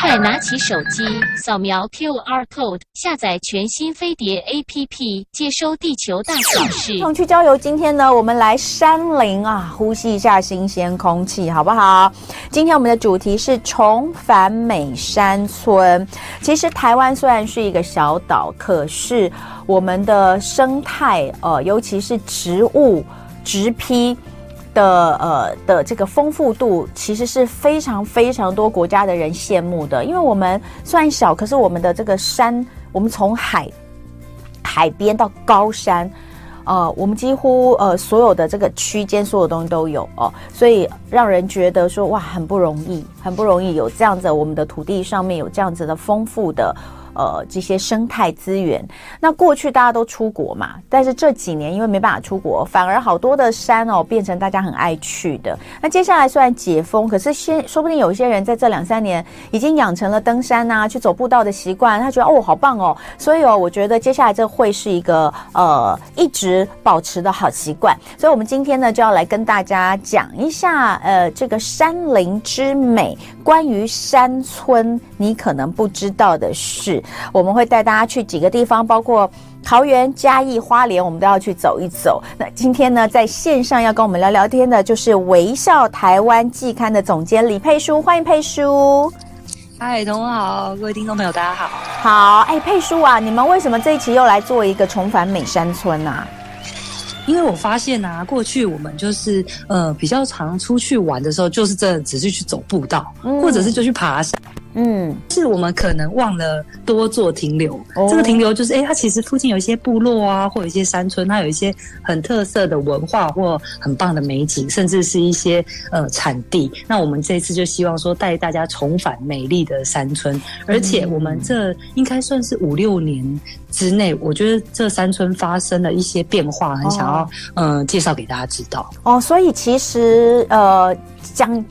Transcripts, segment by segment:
快拿起手机，扫描 QR code，下载全新飞碟 APP，接收地球大小事。同去郊游，今天呢，我们来山林啊，呼吸一下新鲜空气，好不好？今天我们的主题是重返美山村。其实台湾虽然是一个小岛，可是我们的生态，呃，尤其是植物、植被。的呃的这个丰富度其实是非常非常多国家的人羡慕的，因为我们虽然小，可是我们的这个山，我们从海海边到高山，呃，我们几乎呃所有的这个区间，所有东西都有哦，所以让人觉得说哇，很不容易，很不容易有这样子，我们的土地上面有这样子的丰富的。呃，这些生态资源，那过去大家都出国嘛，但是这几年因为没办法出国，反而好多的山哦变成大家很爱去的。那接下来虽然解封，可是先说不定有一些人在这两三年已经养成了登山啊、去走步道的习惯，他觉得哦好棒哦，所以哦，我觉得接下来这会是一个呃一直保持的好习惯。所以我们今天呢就要来跟大家讲一下呃这个山林之美，关于山村你可能不知道的事。我们会带大家去几个地方，包括桃园、嘉义、花莲，我们都要去走一走。那今天呢，在线上要跟我们聊聊天的，就是微笑台湾季刊的总监李佩书，欢迎佩书。嗨，同学好，各位听众朋友，大家好。好，哎，佩书啊，你们为什么这一期又来做一个重返美山村啊？因为我发现啊，过去我们就是呃比较常出去玩的时候，就是真的只是去走步道，嗯、或者是就去爬山。嗯，是我们可能忘了多做停留。哦、这个停留就是，哎，它其实附近有一些部落啊，或有一些山村，它有一些很特色的文化或很棒的美景，甚至是一些呃产地。那我们这次就希望说，带大家重返美丽的山村，而且我们这应该算是五六年之内，我觉得这山村发生了一些变化，很想要、哦、呃介绍给大家知道。哦，所以其实呃讲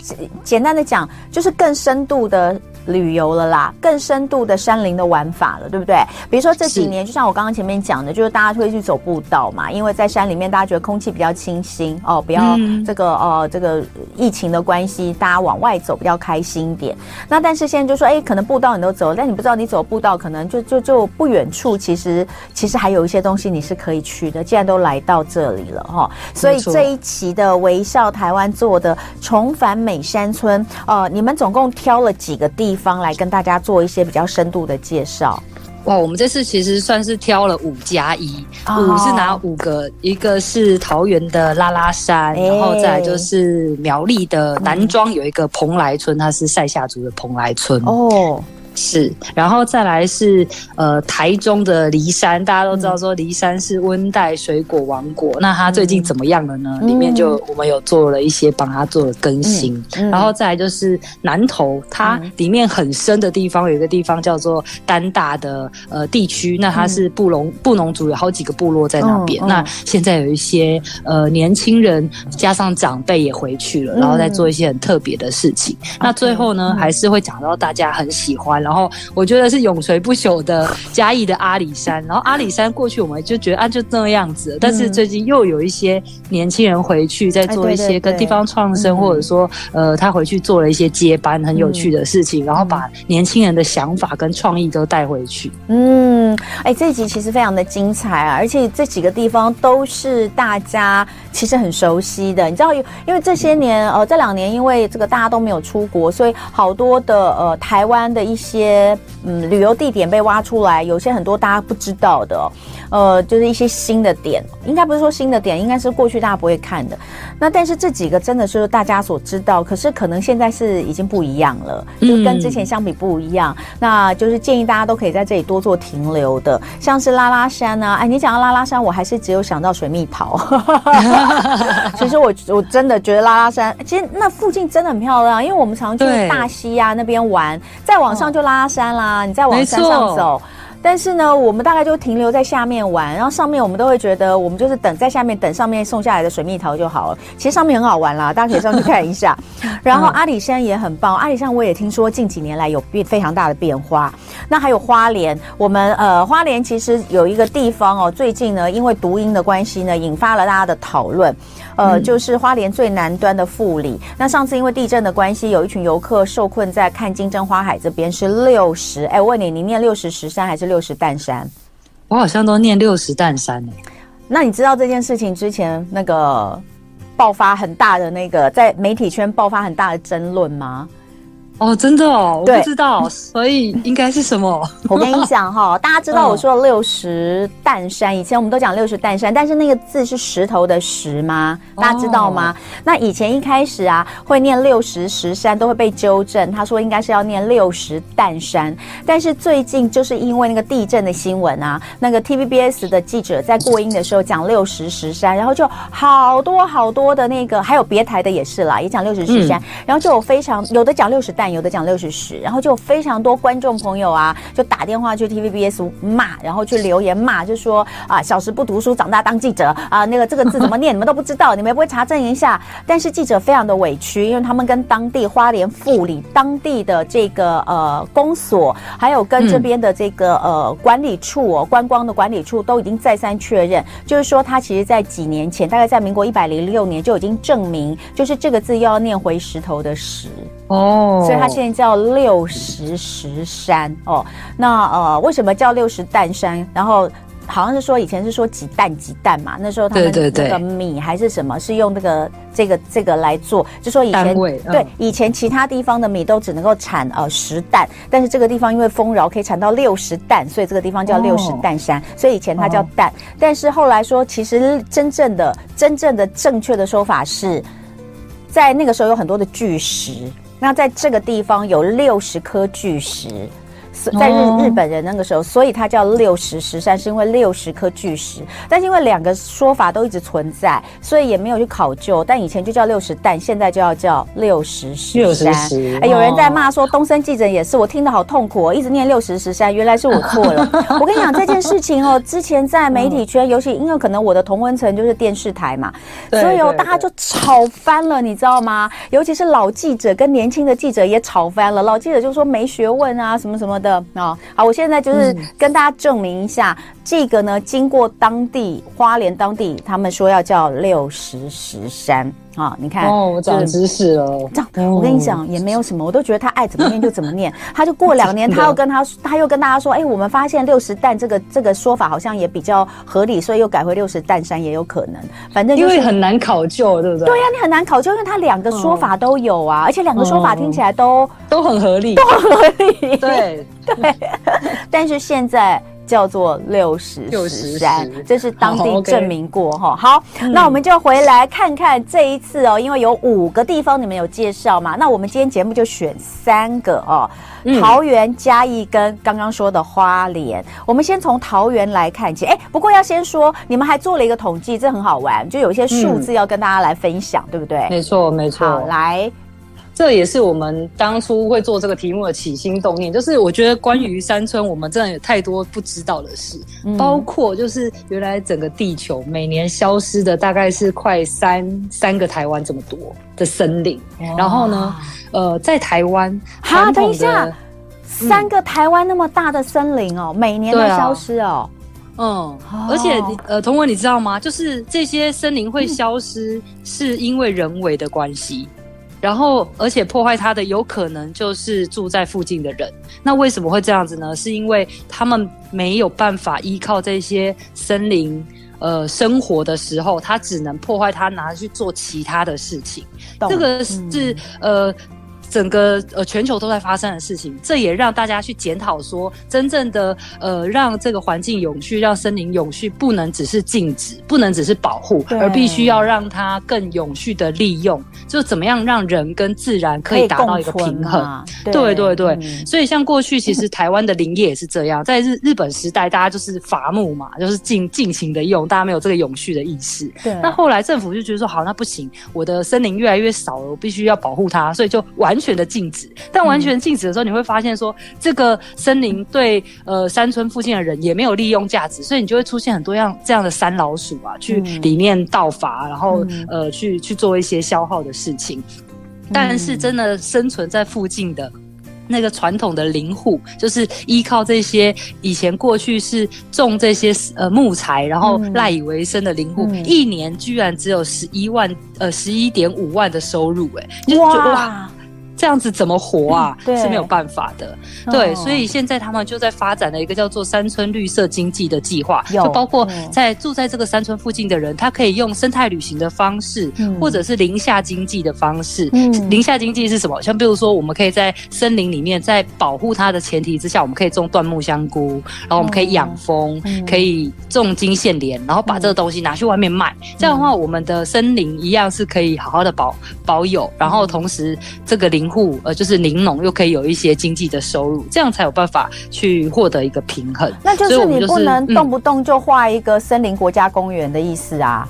简单的讲，就是更深度的。旅游了啦，更深度的山林的玩法了，对不对？比如说这几年，就像我刚刚前面讲的，就是大家会去走步道嘛，因为在山里面，大家觉得空气比较清新哦，不要这个呃、哦、这个疫情的关系，大家往外走比较开心一点。那但是现在就说，哎，可能步道你都走了，但你不知道你走步道，可能就就就不远处，其实其实还有一些东西你是可以去的。既然都来到这里了哈、哦，所以这一期的微笑台湾做的重返美山村，呃，你们总共挑了几个地方来跟大家做一些比较深度的介绍。哇，我们这次其实算是挑了五加一，五是哪五个？一个是桃园的拉拉山，然后再来就是苗栗的南庄有一个蓬莱村，它是塞夏族的蓬莱村哦。是，然后再来是呃台中的梨山，大家都知道说梨山是温带水果王国，嗯、那它最近怎么样了呢？嗯、里面就我们有做了一些帮它做了更新，然后再来就是南投，它里面很深的地方有一个地方叫做丹大的呃地区，那它是布农布农族有好几个部落在那边，嗯、那现在有一些呃年轻人加上长辈也回去了，然后再做一些很特别的事情。嗯、那最后呢，嗯、还是会讲到大家很喜欢。然后我觉得是永垂不朽的嘉义的阿里山，然后阿里山过去我们就觉得啊就那样子，但是最近又有一些年轻人回去在做一些跟地方创生，或者说呃他回去做了一些接班很有趣的事情，然后把年轻人的想法跟创意都带回去。嗯，哎，这集其实非常的精彩啊，而且这几个地方都是大家其实很熟悉的。你知道，因为这些年呃这两年因为这个大家都没有出国，所以好多的呃台湾的一些。嗯，旅游地点被挖出来，有些很多大家不知道的，呃，就是一些新的点，应该不是说新的点，应该是过去大家不会看的。那但是这几个真的是大家所知道，可是可能现在是已经不一样了，就跟之前相比不一样。嗯、那就是建议大家都可以在这里多做停留的，像是拉拉山啊，哎，你讲到拉拉山，我还是只有想到水蜜桃。其实我我真的觉得拉拉山，其实那附近真的很漂亮，因为我们常去大溪啊那边玩，再往上就。拉山啦，你再往山上走，但是呢，我们大概就停留在下面玩，然后上面我们都会觉得，我们就是等在下面等上面送下来的水蜜桃就好了。其实上面很好玩啦，大家可以上去看一下。然后阿里山也很棒，阿里山我也听说近几年来有变非常大的变化。那还有花莲，我们呃花莲其实有一个地方哦，最近呢因为读音的关系呢，引发了大家的讨论。呃，就是花莲最南端的富里。那上次因为地震的关系，有一群游客受困在看金针花海这边，是六十。哎，我问你，你念六十石山还是六十担山？我好像都念六十担山。那你知道这件事情之前那个爆发很大的那个在媒体圈爆发很大的争论吗？哦，真的哦，我不知道，所以应该是什么？我跟你讲哈，大家知道我说六十担山，以前我们都讲六十担山，但是那个字是石头的石吗？大家知道吗？那以前一开始啊，会念六十石山都会被纠正，他说应该是要念六十担山。但是最近就是因为那个地震的新闻啊，那个 TVBS 的记者在过音的时候讲六十石山，然后就好多好多的那个，还有别台的也是啦，也讲六十石山，然后就有非常有的讲六十担。有的讲六十石，然后就非常多观众朋友啊，就打电话去 TVBS 骂，然后去留言骂，就说啊，小时不读书，长大当记者啊，那个这个字怎么念，你们都不知道，你们也不会查证一下。但是记者非常的委屈，因为他们跟当地花莲富里当地的这个呃公所，还有跟这边的这个呃管理处哦，观光的管理处都已经再三确认，就是说他其实在几年前，大概在民国一百零六年就已经证明，就是这个字又要念回石头的石。哦，所以它现在叫六十石山哦。那呃，为什么叫六十担山？然后好像是说以前是说几担几担嘛，那时候他们那个米还是什么，是用那个这个这个来做，就说以前对以前其他地方的米都只能够产呃十担，但是这个地方因为丰饶可以产到六十担，所以这个地方叫六十担山。所以以前它叫担，但是后来说其实真正的真正的正确的说法是在那个时候有很多的巨石。那在这个地方有六十颗巨石，在日日本人那个时候，所以它叫六十石山，是因为六十颗巨石。但是因为两个说法都一直存在，所以也没有去考究。但以前就叫六十担，现在就要叫六十石山。哎，有人在骂说东森记者也是，我听得好痛苦哦，一直念六十石山，原来是我错了。我跟你讲这件事情哦，之前在媒体圈，尤其因为可能我的同温层就是电视台嘛，所以哦大家就吵翻了，你知道吗？尤其是老记者跟年轻的记者也吵翻了，老记者就说没学问啊，什么什么的啊、哦。好，我现在就是跟大家证明一下，嗯、这个呢，经过当地花莲当地，他们说要叫六十石山。啊、哦，你看哦，我长知识了。这样，我跟你讲也没有什么，我都觉得他爱怎么念就怎么念。他就过两年，他又跟他，他又跟大家说，哎、欸，我们发现六十担这个这个说法好像也比较合理，所以又改回六十担山也有可能。反正、就是、因为很难考究，对不对？对呀、啊，你很难考究，因为他两个说法都有啊，嗯、而且两个说法听起来都、嗯、都很合理，都很合理。对 对，但是现在。叫做六十十三，这是当地证明过哈。好，好，那我们就回来看看这一次哦，因为有五个地方你们有介绍嘛，那我们今天节目就选三个哦，桃园、嘉义跟刚刚说的花莲。我们先从桃园来看起，哎，不过要先说，你们还做了一个统计，这很好玩，就有一些数字要跟大家来分享，对不对？没错，没错。好，来。这也是我们当初会做这个题目的起心动念，就是我觉得关于山村，我们真的有太多不知道的事，嗯、包括就是原来整个地球每年消失的大概是快三三个台湾这么多的森林，然后呢，呃，在台湾，哈，等一下，三个台湾那么大的森林哦，每年都消失哦，嗯，而且呃，童文你知道吗？就是这些森林会消失，是因为人为的关系。然后，而且破坏它的有可能就是住在附近的人。那为什么会这样子呢？是因为他们没有办法依靠这些森林，呃，生活的时候，他只能破坏它，拿去做其他的事情。这个是、嗯、呃。整个呃全球都在发生的事情，这也让大家去检讨说，真正的呃让这个环境永续，让森林永续，不能只是禁止，不能只是保护，而必须要让它更永续的利用，就怎么样让人跟自然可以达到一个平衡。对对对，嗯、所以像过去其实 台湾的林业也是这样，在日日本时代，大家就是伐木嘛，就是尽尽情的用，大家没有这个永续的意识。对。那后来政府就觉得说，好，那不行，我的森林越来越少了，我必须要保护它，所以就完。全的禁止。但完全禁止的时候，你会发现说，这个森林对呃山村附近的人也没有利用价值，所以你就会出现很多样这样的山老鼠啊，去里面盗伐，然后呃去去做一些消耗的事情。但是真的生存在附近的。那个传统的林户，就是依靠这些以前过去是种这些呃木材，然后赖以为生的林户，嗯、一年居然只有十一万呃十一点五万的收入，欸，哎，哇！这样子怎么活啊？嗯、是没有办法的。对，哦、所以现在他们就在发展了一个叫做山村绿色经济的计划，就包括在住在这个山村附近的人，他可以用生态旅行的方式，嗯、或者是林下经济的方式。嗯、林下经济是什么？像比如说，我们可以在森林里面，在保护它的前提之下，我们可以种椴木香菇，然后我们可以养蜂，嗯、可以种金线莲，然后把这个东西拿去外面卖。嗯、这样的话，我们的森林一样是可以好好的保保有，然后同时这个林。户呃，就是林农又可以有一些经济的收入，这样才有办法去获得一个平衡。那就是你不能动不动就画一个森林国家公园的意思啊！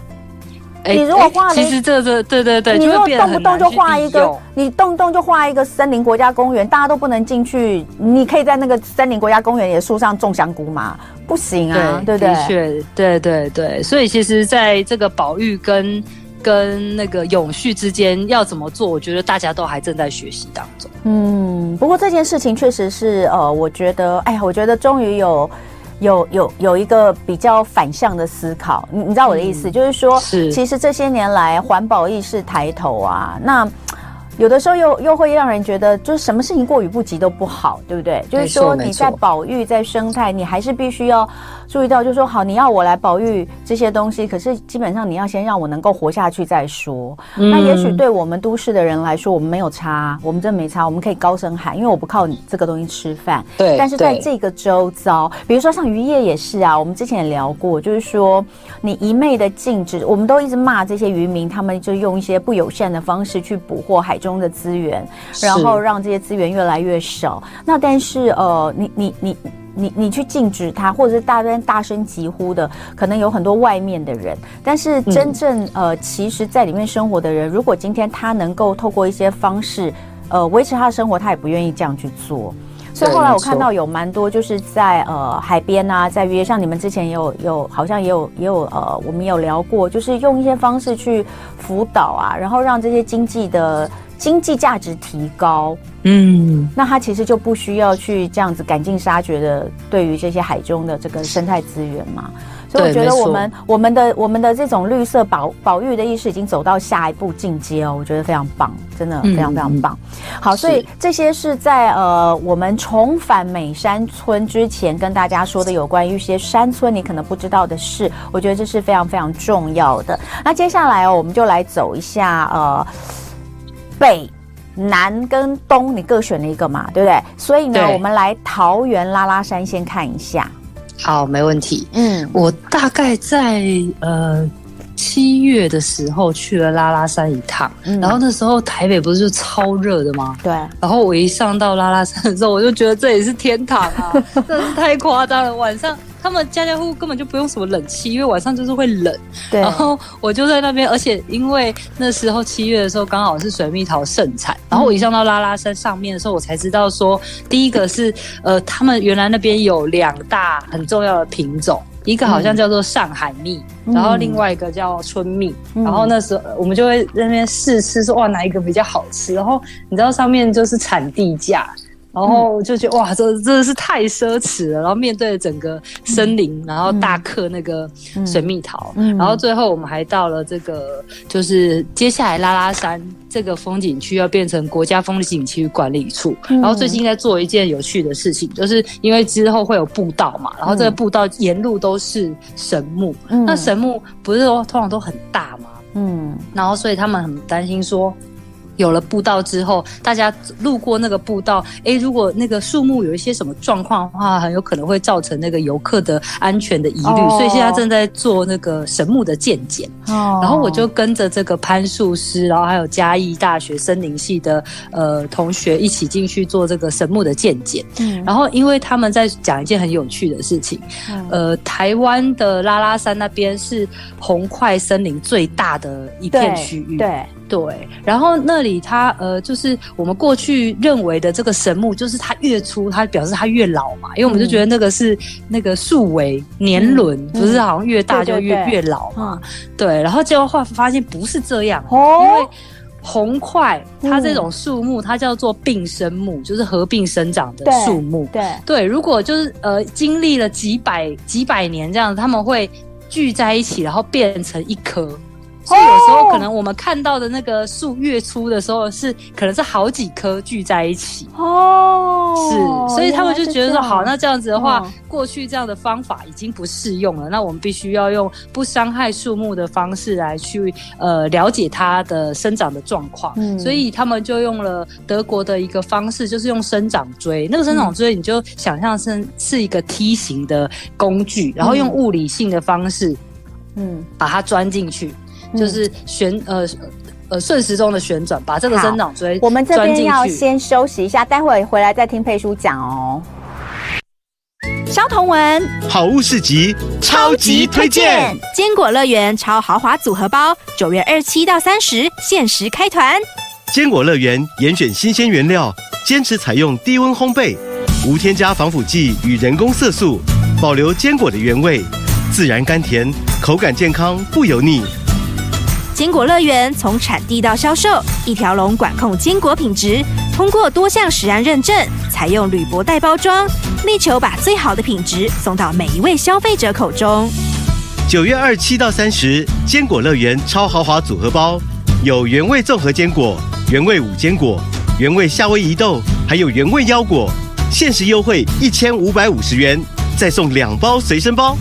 欸、你如果画，其实这这对对对，你如果动不动就画一个，你动不动就画一个森林国家公园，大家都不能进去。你可以在那个森林国家公园的树上种香菇吗？不行啊，对，对不对？的确，对对对。所以其实在这个保育跟跟那个永续之间要怎么做？我觉得大家都还正在学习当中。嗯，不过这件事情确实是，呃，我觉得，哎呀，我觉得终于有有有有一个比较反向的思考。你你知道我的意思，嗯、就是说，是其实这些年来环保意识抬头啊，那。有的时候又又会让人觉得，就是什么事情过犹不及都不好，对不对？就是说你在保育、在生态，你还是必须要注意到，就是说好，你要我来保育这些东西，可是基本上你要先让我能够活下去再说。嗯、那也许对我们都市的人来说，我们没有差，我们真没差，我们可以高声喊，因为我不靠你这个东西吃饭。对。但是在这个周遭，比如说像渔业也是啊，我们之前也聊过，就是说你一昧的禁止，我们都一直骂这些渔民，他们就用一些不友善的方式去捕获海中的资源，然后让这些资源越来越少。那但是呃，你你你你你去禁止他，或者是大边大声疾呼的，可能有很多外面的人。但是真正、嗯、呃，其实在里面生活的人，如果今天他能够透过一些方式呃维持他的生活，他也不愿意这样去做。所以后来我看到有蛮多，就是在呃海边啊，在约像你们之前也有有好像也有也有呃，我们有聊过，就是用一些方式去辅导啊，然后让这些经济的经济价值提高。嗯，那他其实就不需要去这样子赶尽杀绝的对于这些海中的这个生态资源嘛。所以我觉得我们我们的我们的这种绿色保保育的意识已经走到下一步进阶哦，我觉得非常棒，真的非常非常棒。嗯、好，所以这些是在呃我们重返美山村之前跟大家说的有关于一些山村你可能不知道的事，我觉得这是非常非常重要的。那接下来哦，我们就来走一下呃北南跟东，你各选了一个嘛，对不对？所以呢，我们来桃园拉拉山先看一下。好，没问题。嗯，我大概在呃七月的时候去了拉拉山一趟，嗯、然后那时候台北不是就超热的吗？对。然后我一上到拉拉山的时候，我就觉得这里是天堂啊，真的是太夸张了。晚上。他们家家户户根本就不用什么冷气，因为晚上就是会冷。对。然后我就在那边，而且因为那时候七月的时候刚好是水蜜桃盛产，然后我一上到拉拉山上面的时候，我才知道说，第一个是呃，他们原来那边有两大很重要的品种，一个好像叫做上海蜜，嗯、然后另外一个叫春蜜。嗯、然后那时候我们就会在那边试吃，说哇哪一个比较好吃。然后你知道上面就是产地价。然后就觉得哇，这真的是太奢侈了。然后面对整个森林，嗯、然后大嗑那个水蜜桃，然后最后我们还到了这个，就是接下来拉拉山这个风景区要变成国家风景区管理处。嗯、然后最近在做一件有趣的事情，就是因为之后会有步道嘛，然后这个步道沿路都是神木。嗯、那神木不是说通常都很大吗？嗯，然后所以他们很担心说。有了步道之后，大家路过那个步道，诶，如果那个树木有一些什么状况的话，很有可能会造成那个游客的安全的疑虑。Oh. 所以现在正在做那个神木的鉴检。哦。Oh. 然后我就跟着这个攀树师，然后还有嘉义大学森林系的呃同学一起进去做这个神木的鉴检。嗯。然后因为他们在讲一件很有趣的事情，嗯、呃，台湾的拉拉山那边是红桧森林最大的一片区域。对。对对，然后那里它呃，就是我们过去认为的这个神木，就是它越粗，它表示它越老嘛，因为我们就觉得那个是那个树尾年轮，嗯、不是好像越大就越、嗯、越老嘛？对，然后结果后来发现不是这样，哦、因为红桧它这种树木，它叫做并生木，就是合并生长的树木。对对，对，如果就是呃经历了几百几百年这样子，他们会聚在一起，然后变成一棵。所以有时候可能我们看到的那个树月初的时候，是可能是好几棵聚在一起哦，是，所以他们就觉得说，好，那这样子的话，过去这样的方法已经不适用了，那我们必须要用不伤害树木的方式来去呃了解它的生长的状况。嗯，所以他们就用了德国的一个方式，就是用生长锥。那个生长锥你就想象是是一个梯形的工具，然后用物理性的方式，嗯，把它钻进去。就是旋呃呃顺时钟的旋转，把这个生长锥。我们这边要先休息一下，待会回来再听佩叔讲哦。萧同文，好物市集超级推荐，坚果乐园超豪华组合包，九月二十七到三十限时开团。坚果乐园严选新鲜原料，坚持采用低温烘焙，无添加防腐剂与人工色素，保留坚果的原味，自然甘甜，口感健康不油腻。坚果乐园从产地到销售，一条龙管控坚果品质，通过多项食安认证，采用铝箔袋包装，力求把最好的品质送到每一位消费者口中。九月二七到三十，坚果乐园超豪华组合包，有原味综合坚果、原味五坚果、原味夏威夷豆，还有原味腰果，限时优惠一千五百五十元，再送两包随身包。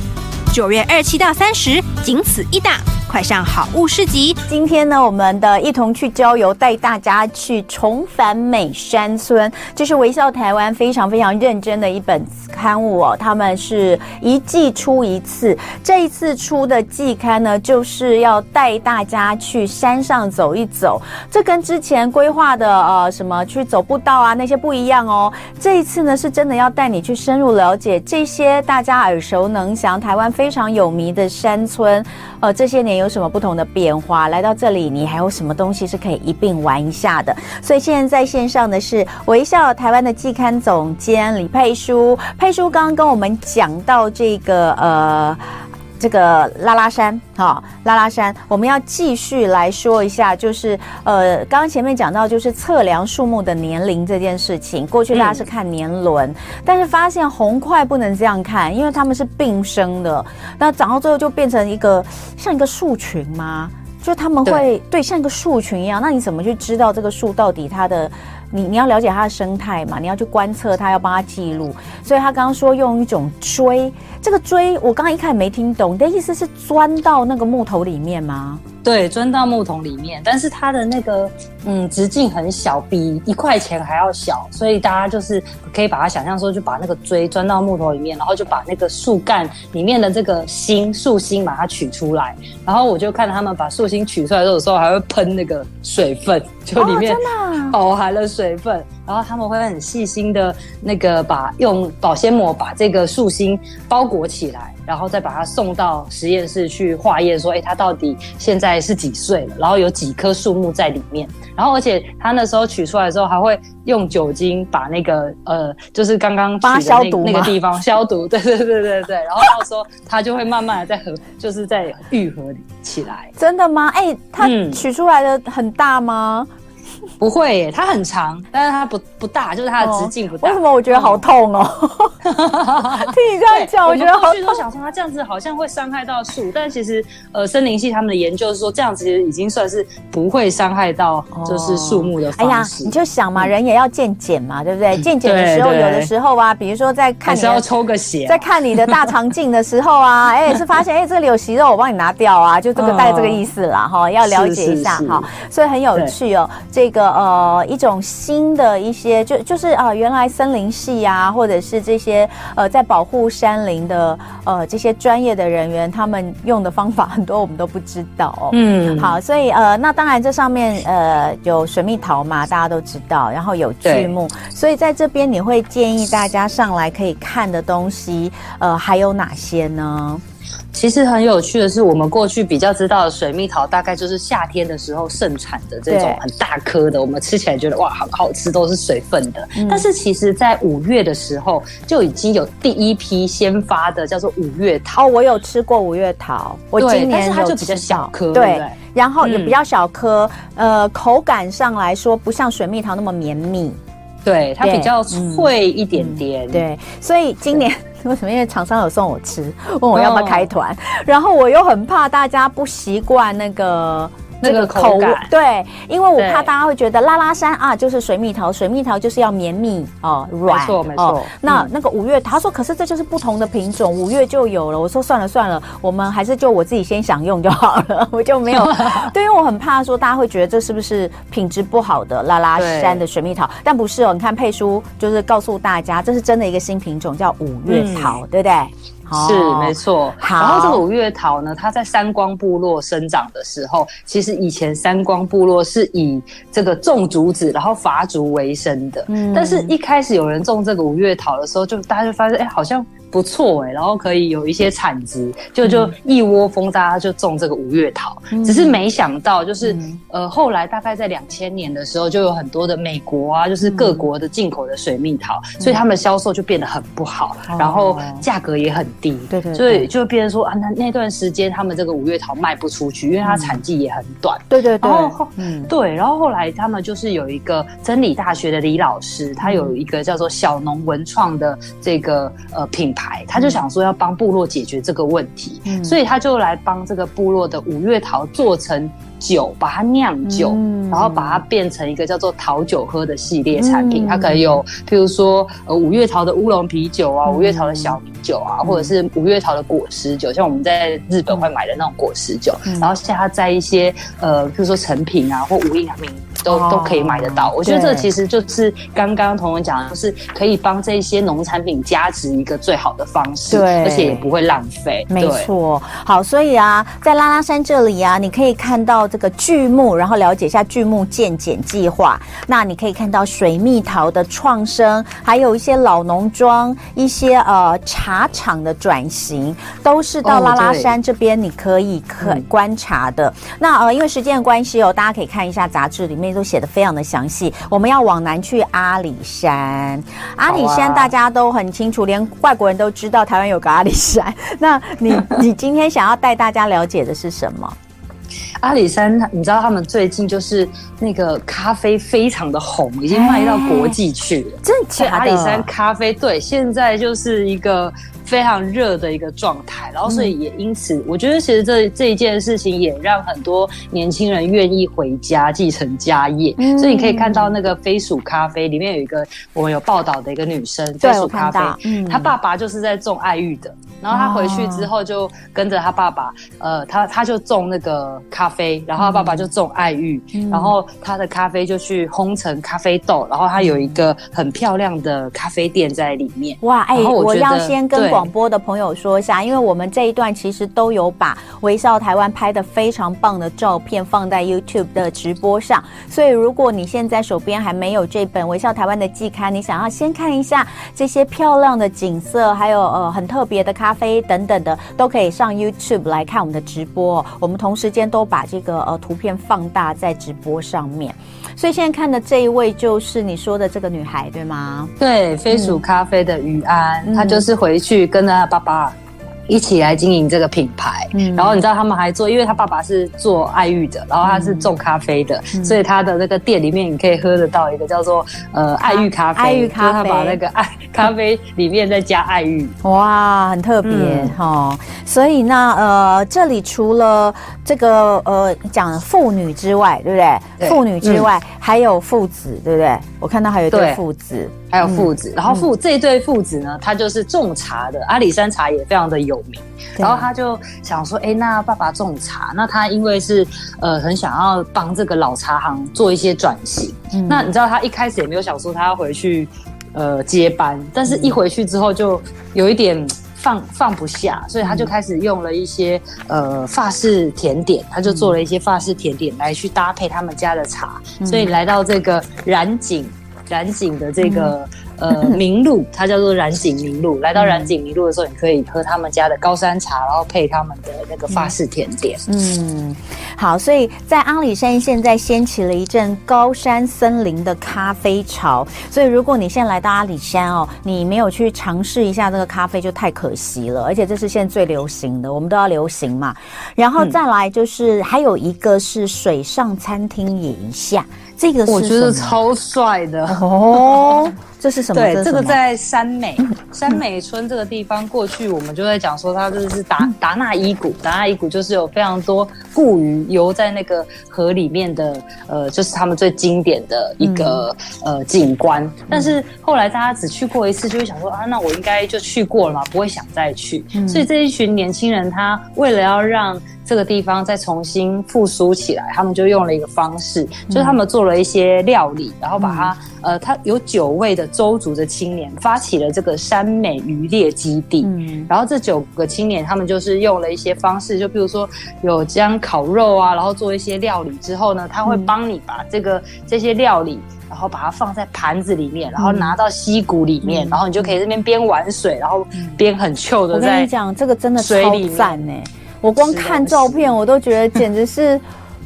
九月二七到三十，仅此一档。快上好物市集！今天呢，我们的一同去郊游，带大家去重返美山村，这是微笑台湾非常非常认真的一本刊物哦。他们是一季出一次，这一次出的季刊呢，就是要带大家去山上走一走。这跟之前规划的呃什么去走步道啊那些不一样哦。这一次呢，是真的要带你去深入了解这些大家耳熟能详、台湾非常有名的山村。呃，这些年有什么不同的变化？来到这里，你还有什么东西是可以一并玩一下的？所以现在在线上的是微笑台湾的季刊总监李佩书。佩书刚刚跟我们讲到这个呃。这个拉拉山，哈、哦，拉拉山，我们要继续来说一下，就是呃，刚刚前面讲到，就是测量树木的年龄这件事情。过去大家是看年轮，嗯、但是发现红块不能这样看，因为它们是并生的，那长到最后就变成一个像一个树群吗？就他们会对，对像一个树群一样，那你怎么去知道这个树到底它的？你你要了解它的生态嘛，你要去观测它，要帮它记录。所以他刚刚说用一种锥，这个锥我刚刚一看没听懂，你的意思是钻到那个木头里面吗？对，钻到木桶里面，但是它的那个嗯直径很小，比一块钱还要小，所以大家就是可以把它想象说，就把那个锥钻到木头里面，然后就把那个树干里面的这个芯树芯把它取出来，然后我就看到他们把树芯取出来的时候，还会喷那个水分，就里面饱含了水分。哦然后他们会很细心的那个把用保鲜膜把这个树芯包裹起来，然后再把它送到实验室去化验，说，哎，它到底现在是几岁了？然后有几棵树木在里面？然后而且他那时候取出来的时候，还会用酒精把那个呃，就是刚刚取的那消毒那个地方消毒。对对对对对。然后到时候它就会慢慢的在合，就是在愈合起来。真的吗？哎，它取出来的很大吗？嗯 不会耶，它很长，但是它不不大，就是它的直径不大。为什么我觉得好痛哦？听你这样讲，我觉得好痛。我想说它这样子好像会伤害到树，但其实呃，森林系他们的研究是说这样子其实已经算是不会伤害到就是树木的。哎呀，你就想嘛，人也要健检嘛，对不对？健检的时候，有的时候啊，比如说在看，你是要抽个血，在看你的大肠镜的时候啊，哎，是发现哎这里有息肉，我帮你拿掉啊，就这个带这个意思啦哈，要了解一下哈，所以很有趣哦，这个。呃，一种新的一些，就就是啊、呃，原来森林系啊，或者是这些呃，在保护山林的呃这些专业的人员，他们用的方法很多我们都不知道哦。嗯，好，所以呃，那当然这上面呃有水蜜桃嘛，大家都知道，然后有巨木，所以在这边你会建议大家上来可以看的东西，呃，还有哪些呢？其实很有趣的是，我们过去比较知道的水蜜桃，大概就是夏天的时候盛产的这种很大颗的，我们吃起来觉得哇，好好吃，都是水分的。嗯、但是其实，在五月的时候，就已经有第一批先发的，叫做五月桃。哦，我有吃过五月桃，我今年但是它就比较小颗，对，对，然后也比较小颗，嗯、呃，口感上来说不像水蜜桃那么绵密，对，它比较脆一点点，对，所以今年。为什么？因为厂商有送我吃，问我要不要开团，哦、然后我又很怕大家不习惯那个。那个口感对，因为我怕大家会觉得拉拉山啊，就是水蜜桃，水蜜桃就是要绵密哦，软，没错没错。哦、那那个五月，他说可是这就是不同的品种，五月就有了。我说算了算了，我们还是就我自己先享用就好了，我就没有。对，因为我很怕说大家会觉得这是不是品质不好的拉拉山的水蜜桃，但不是哦。你看佩叔就是告诉大家，这是真的一个新品种，叫五月桃，嗯、对不对？是没错，然后这个五月桃呢，它在三光部落生长的时候，其实以前三光部落是以这个种竹子，然后伐竹为生的。嗯，但是一开始有人种这个五月桃的时候，就大家就发现，哎，好像。不错哎、欸，然后可以有一些产值，就就一窝蜂大家就种这个五月桃，嗯、只是没想到就是、嗯、呃后来大概在两千年的时候，就有很多的美国啊，就是各国的进口的水蜜桃，嗯、所以他们销售就变得很不好，嗯、然后价格也很低，对对，所以就变成说啊，那那段时间他们这个五月桃卖不出去，因为它产季也很短，对对对，然后嗯。对，然后后来他们就是有一个真理大学的李老师，他有一个叫做小农文创的这个呃品牌。他就想说要帮部落解决这个问题，嗯、所以他就来帮这个部落的五月桃做成酒，把它酿酒，嗯、然后把它变成一个叫做桃酒喝的系列产品。嗯、它可能有，譬如说呃五月桃的乌龙啤酒啊，五、嗯、月桃的小米酒啊，嗯、或者是五月桃的果实酒，像我们在日本会买的那种果实酒，嗯、然后加在一些呃，譬如说成品啊或无印良品。都都可以买得到，我觉得这其实就是刚刚彤彤讲的，就是可以帮这些农产品加值一个最好的方式，对，而且也不会浪费。没错，好，所以啊，在拉拉山这里啊，你可以看到这个巨木，然后了解一下巨木鉴检计划。那你可以看到水蜜桃的创生，还有一些老农庄、一些呃茶厂的转型，都是到拉拉山这边你可以可观察的。嗯、那呃，因为时间的关系哦，大家可以看一下杂志里面。都写的非常的详细。我们要往南去阿里山，阿里山大家都很清楚，连外国人都知道台湾有个阿里山。那你你今天想要带大家了解的是什么？阿里山，你知道他们最近就是那个咖啡非常的红，已经卖到国际去了。真的假的？阿里山咖啡对，现在就是一个。非常热的一个状态，然后所以也因此，嗯、我觉得其实这这一件事情也让很多年轻人愿意回家继承家业。嗯、所以你可以看到那个飞鼠咖啡里面有一个我们有报道的一个女生，飞鼠咖啡，嗯、她爸爸就是在种爱玉的，然后她回去之后就跟着她爸爸，哦、呃，她她就种那个咖啡，然后她爸爸就种爱玉，嗯、然后她的咖啡就去烘成咖啡豆，然后她有一个很漂亮的咖啡店在里面。哇，哎，我，我要先跟广。广播的朋友说一下，因为我们这一段其实都有把微笑台湾拍的非常棒的照片放在 YouTube 的直播上，所以如果你现在手边还没有这本微笑台湾的季刊，你想要先看一下这些漂亮的景色，还有呃很特别的咖啡等等的，都可以上 YouTube 来看我们的直播。我们同时间都把这个呃图片放大在直播上面。所以现在看的这一位就是你说的这个女孩，对吗？对，飞鼠咖啡的于安，嗯、她就是回去跟着她爸爸。一起来经营这个品牌，嗯，然后你知道他们还做，因为他爸爸是做爱玉的，然后他是种咖啡的，嗯、所以他的那个店里面你可以喝得到一个叫做呃爱玉咖啡，爱玉咖啡，他把那个爱咖啡里面再加爱玉，哇，很特别哈、嗯。哦。所以那呃这里除了这个呃讲妇女之外，对不对？对。妇女之外、嗯、还有父子，对不对？我看到还有一对。父子。还有父子，嗯、然后父、嗯、这一对父子呢，他就是种茶的，阿里山茶也非常的有名。然后他就想说，哎，那爸爸种茶，那他因为是呃很想要帮这个老茶行做一些转型。嗯、那你知道他一开始也没有想说他要回去呃接班，但是一回去之后就有一点放放不下，所以他就开始用了一些呃法式甜点，他就做了一些法式甜点来去搭配他们家的茶，嗯、所以来到这个染井。染井的这个、嗯、呃 名录，它叫做染井名录。来到染井名录的时候，你可以喝他们家的高山茶，然后配他们的那个法式甜点。嗯，好，所以在阿里山现在掀起了一阵高山森林的咖啡潮。所以如果你现在来到阿里山哦，你没有去尝试一下这个咖啡，就太可惜了。而且这是现在最流行的，我们都要流行嘛。然后再来就是还有一个是水上餐厅野一下。这个是我觉得超帅的哦，这是什么？对，这个在山美 山美村这个地方，过去我们就在讲说，它这是达达纳伊谷，达纳伊谷就是有非常多固鱼游在那个河里面的，呃，就是他们最经典的一个、嗯、呃景观。但是后来大家只去过一次，就会想说啊，那我应该就去过了嘛，不会想再去。嗯、所以这一群年轻人，他为了要让这个地方再重新复苏起来，他们就用了一个方式，就是他们做了一些料理，然后把它，呃，它有酒味的邹族的青年发起了这个山美渔猎基地，嗯。然后这九个青年他们就是用了一些方式，就比如说有将烤肉啊，然后做一些料理之后呢，他会帮你把这个这些料理，然后把它放在盘子里面，然后拿到溪谷里面，然后你就可以这边边玩水，然后边很 chill 的在。我跟你讲，这个真的超赞呢。我光看照片，我都觉得简直是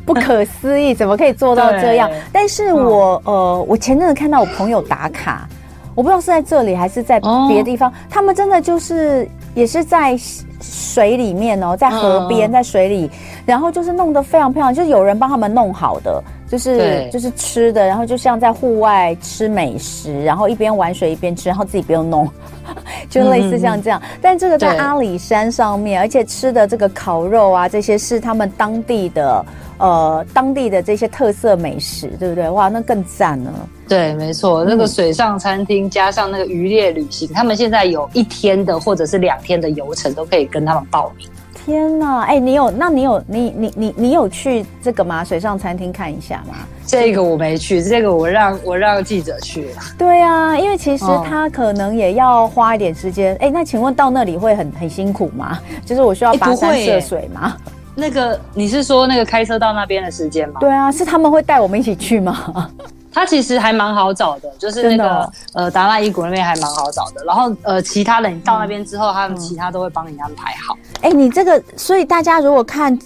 不可思议，怎么可以做到这样？但是我呃，我前阵子看到我朋友打卡，我不知道是在这里还是在别的地方，他们真的就是也是在水里面哦，在河边，在水里，然后就是弄得非常漂亮，就是有人帮他们弄好的，就是就是吃的，然后就像在户外吃美食，然后一边玩水一边吃，然后自己不用弄。就类似像这样，嗯、但这个在阿里山上面，而且吃的这个烤肉啊，这些是他们当地的呃当地的这些特色美食，对不对？哇，那更赞了。对，没错，那个水上餐厅加上那个渔猎旅行，嗯、他们现在有一天的或者是两天的游程都可以跟他们报名。天呐，哎，你有？那你有？你你你你有去这个吗？水上餐厅看一下吗？这个我没去，这个我让我让记者去。对啊，因为其实他可能也要花一点时间。哎、哦，那请问到那里会很很辛苦吗？就是我需要跋山涉水吗？那个你是说那个开车到那边的时间吗？对啊，是他们会带我们一起去吗？他其实还蛮好找的，就是那个、哦、呃达赖伊谷那边还蛮好找的。然后呃其他人你到那边之后，嗯、他们其他都会帮你安排好。哎，你这个，所以大家如果看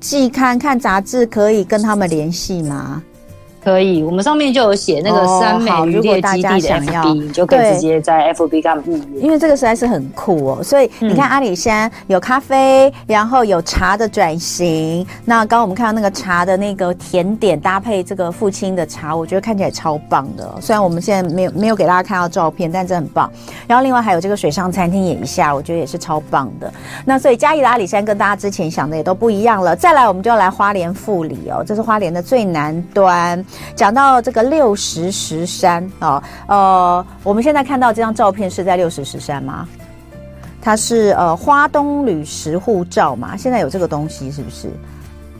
季刊、看杂志，可以跟他们联系吗？可以，我们上面就有写那个三美渔猎基地的 FB，你就可以直接在 FB 给他们预约。因为这个实在是很酷哦，所以你看阿里山有咖啡，嗯、然后有茶的转型。那刚刚我们看到那个茶的那个甜点搭配这个父亲的茶，我觉得看起来超棒的。虽然我们现在没有没有给大家看到照片，但真的很棒。然后另外还有这个水上餐厅也一下，我觉得也是超棒的。那所以嘉义的阿里山跟大家之前想的也都不一样了。再来，我们就要来花莲富里哦，这是花莲的最南端。讲到这个六十石山啊，呃，我们现在看到这张照片是在六十石山吗？它是呃花东旅食护照嘛？现在有这个东西是不是？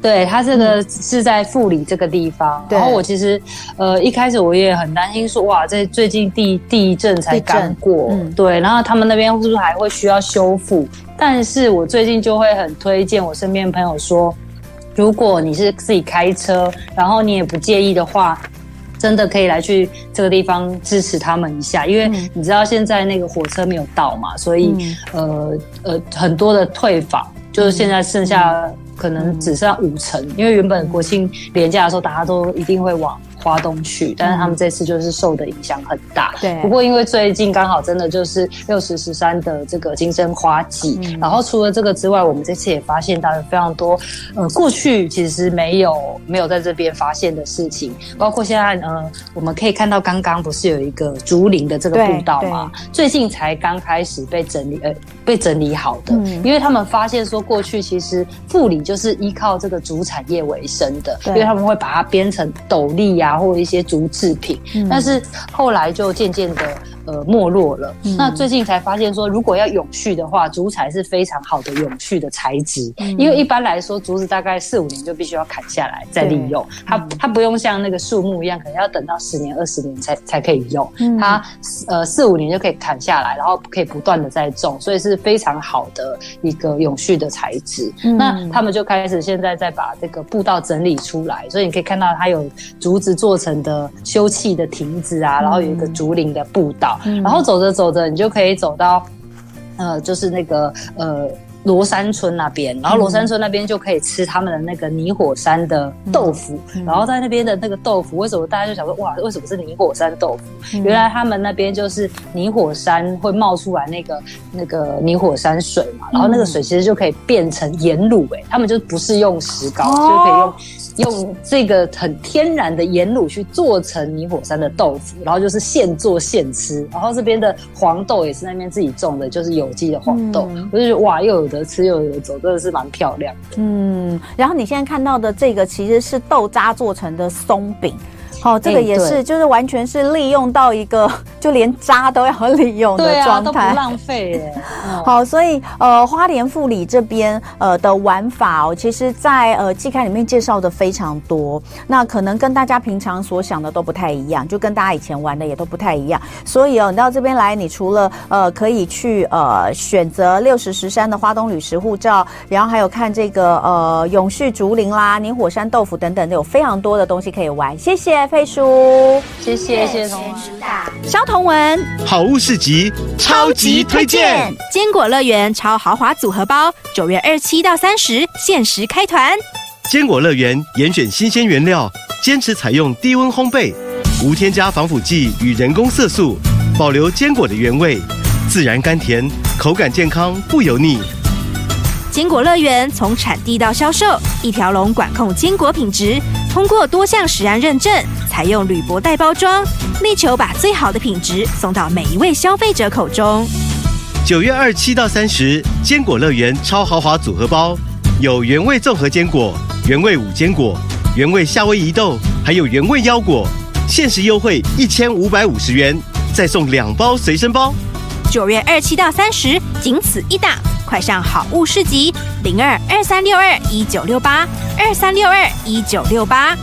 对，它这个是在富里这个地方。嗯、然后我其实呃一开始我也很担心说，哇，这最近地地震才刚过，嗯、对，然后他们那边是不是还会需要修复？但是我最近就会很推荐我身边的朋友说。如果你是自己开车，然后你也不介意的话，真的可以来去这个地方支持他们一下，因为你知道现在那个火车没有到嘛，所以、嗯、呃呃很多的退房，就是现在剩下可能只剩下五成，因为原本国庆连假的时候大家都一定会往。花东去，但是他们这次就是受的影响很大。对，不过因为最近刚好真的就是六十十三的这个金针花季，嗯、然后除了这个之外，我们这次也发现到有非常多呃过去其实没有没有在这边发现的事情，包括现在呃我们可以看到刚刚不是有一个竹林的这个步道吗？最近才刚开始被整理呃被整理好的，嗯、因为他们发现说过去其实富里就是依靠这个竹产业为生的，因为他们会把它编成斗笠呀。然后一些竹制品，嗯、但是后来就渐渐的。呃，没落了。嗯、那最近才发现说，如果要永续的话，竹材是非常好的永续的材质。嗯、因为一般来说，竹子大概四五年就必须要砍下来再利用。它它不用像那个树木一样，可能要等到十年、二十年才才可以用。嗯、它呃四五年就可以砍下来，然后可以不断的再种，所以是非常好的一个永续的材质。嗯、那他们就开始现在在把这个步道整理出来，所以你可以看到它有竹子做成的休憩的亭子啊，然后有一个竹林的步道。嗯、然后走着走着，你就可以走到，呃，就是那个呃。罗山村那边，然后罗山村那边就可以吃他们的那个泥火山的豆腐，嗯、然后在那边的那个豆腐，为什么大家就想说哇，为什么是泥火山豆腐？嗯、原来他们那边就是泥火山会冒出来那个那个泥火山水嘛，然后那个水其实就可以变成盐卤，哎，他们就不是用石膏，哦、就可以用。用这个很天然的盐卤去做成泥火山的豆腐，然后就是现做现吃。然后这边的黄豆也是那边自己种的，就是有机的黄豆。嗯、我就觉得哇，又有得吃又有得走，真的是蛮漂亮的。嗯，然后你现在看到的这个其实是豆渣做成的松饼。好、哦，这个也是，欸、就是完全是利用到一个，就连渣都要利用的状态，啊、都不浪费耶。好，所以呃，花莲富里这边呃的玩法哦，其实在呃季刊里面介绍的非常多，那可能跟大家平常所想的都不太一样，就跟大家以前玩的也都不太一样。所以哦，你到这边来，你除了呃可以去呃选择六十石山的花东旅石护照，然后还有看这个呃永续竹林啦、泥火山豆腐等等，有非常多的东西可以玩。谢谢。佩书，谢谢谢谢同文，肖同文，好物市集超级推荐，坚果乐园超豪华组合包，九月二七到三十限时开团。坚果乐园严选新鲜原料，坚持采用低温烘焙，无添加防腐剂与人工色素，保留坚果的原味，自然甘甜，口感健康不油腻。坚果乐园从产地到销售，一条龙管控坚果品质，通过多项食安认证，采用铝箔袋包装，力求把最好的品质送到每一位消费者口中。九月二七到三十，坚果乐园超豪华组合包，有原味综合坚果、原味五坚果、原味夏威夷豆，还有原味腰果，限时优惠一千五百五十元，再送两包随身包。九月二七到三十，仅此一档。快上好物市集零二二三六二一九六八二三六二一九六八。